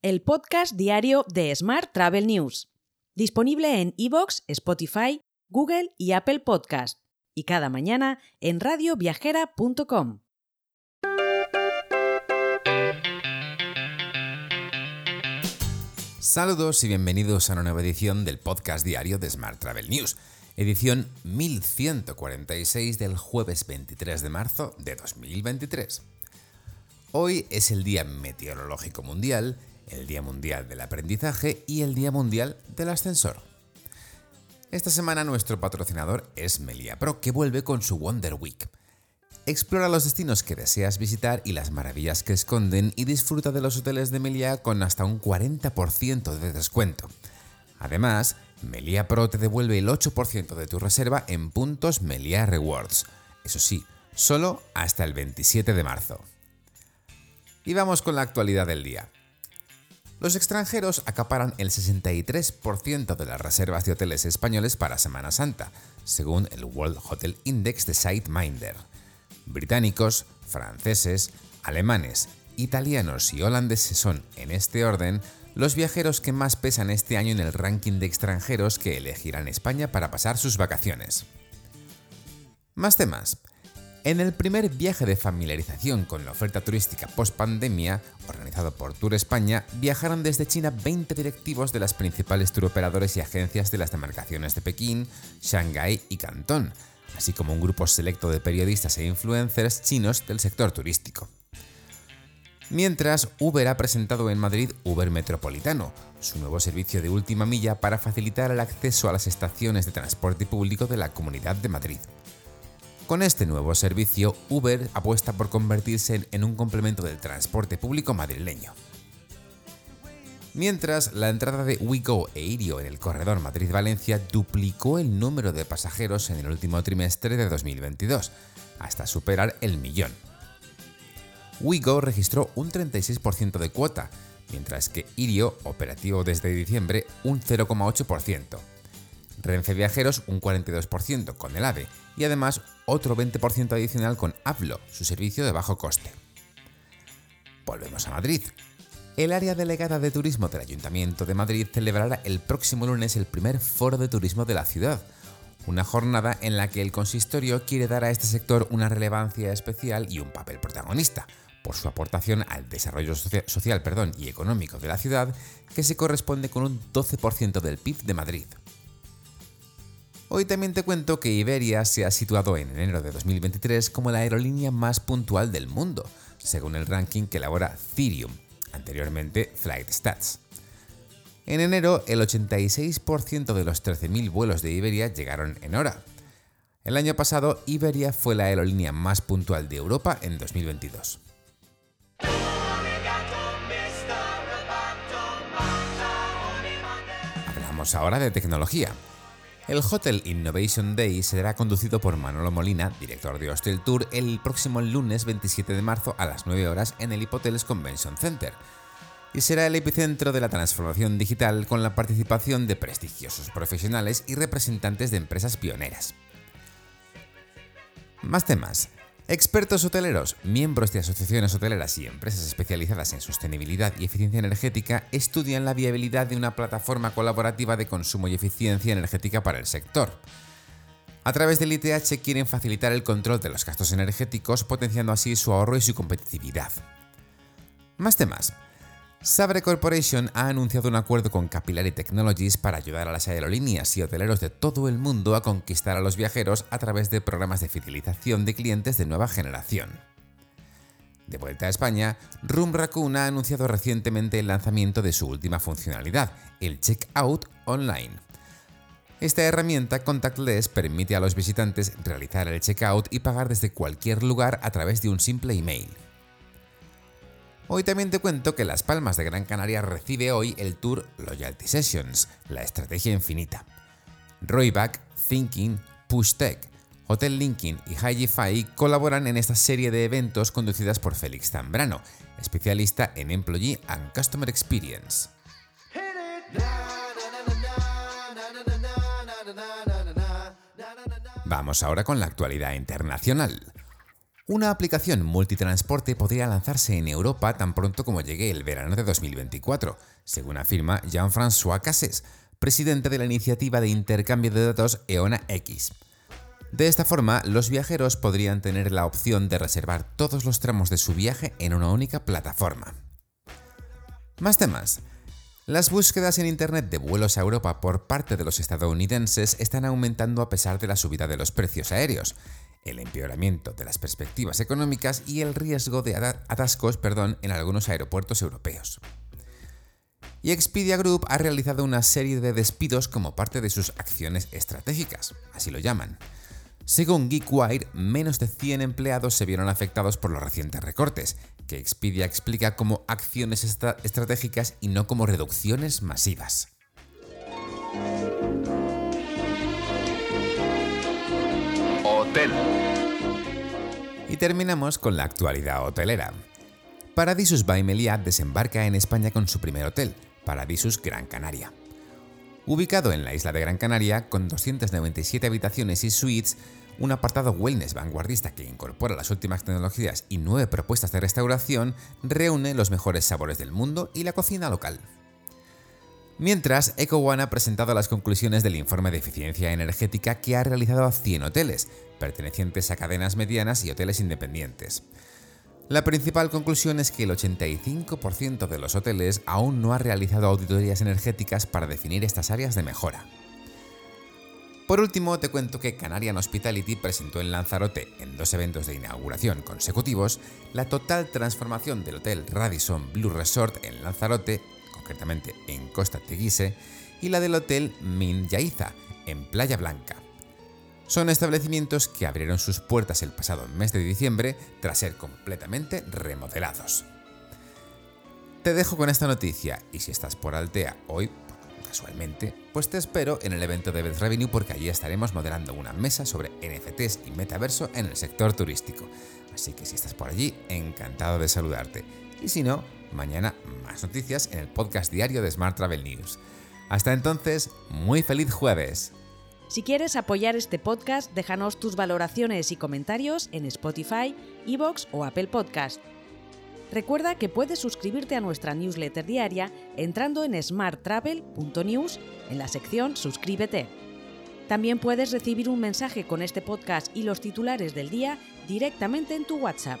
el podcast diario de Smart Travel News, disponible en iVoox, Spotify, Google y Apple Podcast, y cada mañana en radioviajera.com. Saludos y bienvenidos a una nueva edición del podcast diario de Smart Travel News, edición 1146 del jueves 23 de marzo de 2023. Hoy es el Día Meteorológico Mundial, el Día Mundial del Aprendizaje y el Día Mundial del Ascensor. Esta semana nuestro patrocinador es Melia Pro, que vuelve con su Wonder Week. Explora los destinos que deseas visitar y las maravillas que esconden y disfruta de los hoteles de Melia con hasta un 40% de descuento. Además, Melia Pro te devuelve el 8% de tu reserva en puntos Melia Rewards. Eso sí, solo hasta el 27 de marzo. Y vamos con la actualidad del día. Los extranjeros acaparan el 63% de las reservas de hoteles españoles para Semana Santa, según el World Hotel Index de SiteMinder. Británicos, franceses, alemanes, italianos y holandeses son, en este orden, los viajeros que más pesan este año en el ranking de extranjeros que elegirán España para pasar sus vacaciones. Más temas. En el primer viaje de familiarización con la oferta turística post-pandemia, organizado por Tour España, viajaron desde China 20 directivos de las principales turoperadores y agencias de las demarcaciones de Pekín, Shanghái y Cantón, así como un grupo selecto de periodistas e influencers chinos del sector turístico. Mientras, Uber ha presentado en Madrid Uber Metropolitano, su nuevo servicio de última milla para facilitar el acceso a las estaciones de transporte público de la Comunidad de Madrid. Con este nuevo servicio, Uber apuesta por convertirse en un complemento del transporte público madrileño. Mientras, la entrada de WeGo e Irio en el corredor Madrid-Valencia duplicó el número de pasajeros en el último trimestre de 2022, hasta superar el millón. WeGo registró un 36% de cuota, mientras que Irio, operativo desde diciembre, un 0,8%. Renfe Viajeros un 42% con el AVE y además otro 20% adicional con Avlo, su servicio de bajo coste. Volvemos a Madrid. El área delegada de turismo del Ayuntamiento de Madrid celebrará el próximo lunes el primer foro de turismo de la ciudad, una jornada en la que el consistorio quiere dar a este sector una relevancia especial y un papel protagonista, por su aportación al desarrollo social perdón, y económico de la ciudad, que se corresponde con un 12% del PIB de Madrid. Hoy también te cuento que Iberia se ha situado en enero de 2023 como la aerolínea más puntual del mundo, según el ranking que elabora Thirium, anteriormente Flight Stats. En enero, el 86% de los 13.000 vuelos de Iberia llegaron en hora. El año pasado, Iberia fue la aerolínea más puntual de Europa en 2022. Hablamos ahora de tecnología. El Hotel Innovation Day será conducido por Manolo Molina, director de Hostel Tour, el próximo lunes 27 de marzo a las 9 horas en el Hipoteles Convention Center. Y será el epicentro de la transformación digital con la participación de prestigiosos profesionales y representantes de empresas pioneras. Más temas. Expertos hoteleros, miembros de asociaciones hoteleras y empresas especializadas en sostenibilidad y eficiencia energética estudian la viabilidad de una plataforma colaborativa de consumo y eficiencia energética para el sector. A través del ITH quieren facilitar el control de los gastos energéticos, potenciando así su ahorro y su competitividad. Más temas. Sabre Corporation ha anunciado un acuerdo con Capillary Technologies para ayudar a las aerolíneas y hoteleros de todo el mundo a conquistar a los viajeros a través de programas de fidelización de clientes de nueva generación. De vuelta a España, Room Raccoon ha anunciado recientemente el lanzamiento de su última funcionalidad, el Checkout Online. Esta herramienta contactless permite a los visitantes realizar el checkout y pagar desde cualquier lugar a través de un simple email. Hoy también te cuento que Las Palmas de Gran Canaria recibe hoy el tour Loyalty Sessions, la estrategia infinita. Royback, Thinking, PushTech, Hotel Linking y HiGiFi colaboran en esta serie de eventos conducidas por Félix Zambrano, especialista en Employee and Customer Experience. Vamos ahora con la actualidad internacional. Una aplicación multitransporte podría lanzarse en Europa tan pronto como llegue el verano de 2024, según afirma Jean-François Casses, presidente de la iniciativa de intercambio de datos EONA X. De esta forma, los viajeros podrían tener la opción de reservar todos los tramos de su viaje en una única plataforma. Más temas. Las búsquedas en Internet de vuelos a Europa por parte de los estadounidenses están aumentando a pesar de la subida de los precios aéreos, el empeoramiento de las perspectivas económicas y el riesgo de atascos perdón, en algunos aeropuertos europeos. Y Expedia Group ha realizado una serie de despidos como parte de sus acciones estratégicas, así lo llaman. Según GeekWire, menos de 100 empleados se vieron afectados por los recientes recortes, que Expedia explica como acciones estratégicas y no como reducciones masivas. Y terminamos con la actualidad hotelera. Paradisus by Meliá desembarca en España con su primer hotel, Paradisus Gran Canaria. Ubicado en la isla de Gran Canaria, con 297 habitaciones y suites, un apartado wellness vanguardista que incorpora las últimas tecnologías y nueve propuestas de restauración, reúne los mejores sabores del mundo y la cocina local. Mientras, EcoOne ha presentado las conclusiones del informe de eficiencia energética que ha realizado a 100 hoteles, pertenecientes a cadenas medianas y hoteles independientes. La principal conclusión es que el 85% de los hoteles aún no ha realizado auditorías energéticas para definir estas áreas de mejora. Por último, te cuento que Canarian Hospitality presentó en Lanzarote, en dos eventos de inauguración consecutivos, la total transformación del Hotel Radisson Blue Resort en Lanzarote, concretamente en Costa Teguise, y la del Hotel Min Yaiza, en Playa Blanca. Son establecimientos que abrieron sus puertas el pasado mes de diciembre tras ser completamente remodelados. Te dejo con esta noticia y si estás por Altea hoy, casualmente, pues te espero en el evento de Beth Revenue porque allí estaremos moderando una mesa sobre NFTs y metaverso en el sector turístico. Así que si estás por allí, encantado de saludarte. Y si no, mañana más noticias en el podcast diario de Smart Travel News. Hasta entonces, muy feliz jueves. Si quieres apoyar este podcast, déjanos tus valoraciones y comentarios en Spotify, Evox o Apple Podcast. Recuerda que puedes suscribirte a nuestra newsletter diaria entrando en smarttravel.news en la sección Suscríbete. También puedes recibir un mensaje con este podcast y los titulares del día directamente en tu WhatsApp.